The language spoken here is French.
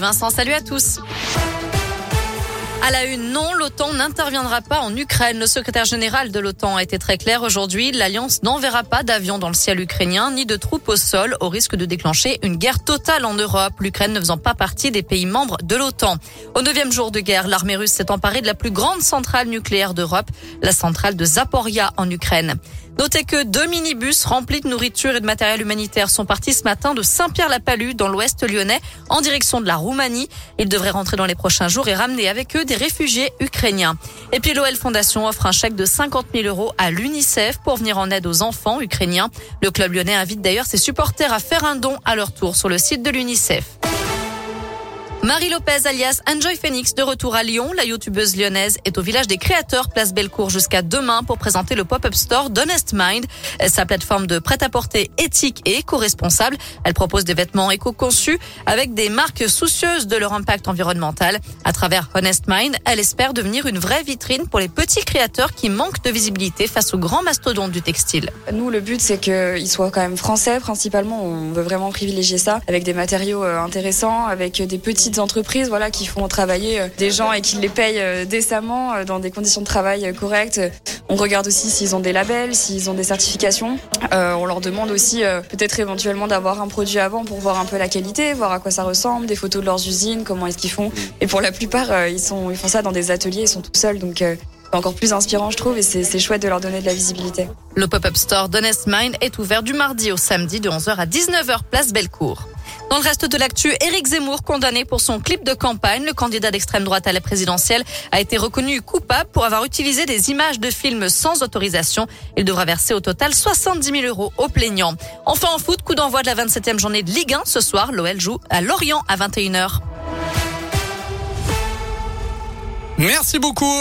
Vincent, salut à tous. À la une, non, l'OTAN n'interviendra pas en Ukraine. Le secrétaire général de l'OTAN a été très clair aujourd'hui. L'Alliance n'enverra pas d'avions dans le ciel ukrainien ni de troupes au sol au risque de déclencher une guerre totale en Europe. L'Ukraine ne faisant pas partie des pays membres de l'OTAN. Au neuvième jour de guerre, l'armée russe s'est emparée de la plus grande centrale nucléaire d'Europe, la centrale de Zaporia en Ukraine. Notez que deux minibus remplis de nourriture et de matériel humanitaire sont partis ce matin de Saint-Pierre-la-Palue dans l'ouest lyonnais en direction de la Roumanie. Ils devraient rentrer dans les prochains jours et ramener avec eux des réfugiés ukrainiens. Et puis l'OL Fondation offre un chèque de 50 000 euros à l'UNICEF pour venir en aide aux enfants ukrainiens. Le club lyonnais invite d'ailleurs ses supporters à faire un don à leur tour sur le site de l'UNICEF. Marie Lopez alias Enjoy Phoenix de retour à Lyon. La youtubeuse lyonnaise est au village des créateurs Place Bellecour jusqu'à demain pour présenter le pop-up store d'Honest Mind, sa plateforme de prêt-à-porter éthique et éco-responsable. Elle propose des vêtements éco-conçus avec des marques soucieuses de leur impact environnemental. À travers Honest Mind, elle espère devenir une vraie vitrine pour les petits créateurs qui manquent de visibilité face aux grands mastodontes du textile. Nous, le but, c'est qu'ils soient quand même français principalement. On veut vraiment privilégier ça avec des matériaux euh, intéressants, avec des petits entreprises voilà, qui font travailler euh, des gens et qui les payent euh, décemment euh, dans des conditions de travail correctes. On regarde aussi s'ils ont des labels, s'ils ont des certifications. On leur demande aussi peut-être éventuellement d'avoir un produit avant pour voir un peu la qualité, voir à quoi ça ressemble, des photos de leurs usines, comment est-ce qu'ils font. Et pour la plupart, ils, sont, ils font ça dans des ateliers, ils sont tout seuls. Donc encore plus inspirant, je trouve, et c'est chouette de leur donner de la visibilité. Le pop-up store d'Honest Mind est ouvert du mardi au samedi de 11h à 19h, place Bellecour. Dans le reste de l'actu, Éric Zemmour, condamné pour son clip de campagne, le candidat d'extrême droite à la présidentielle, a été reconnu coupable pour avoir utilisé des images de films sans autorisation. Il devra verser au total 70 000 euros aux plaignants. Enfin en foot, coup d'envoi de la 27e journée de Ligue 1 ce soir. L'OL joue à Lorient à 21h. Merci beaucoup.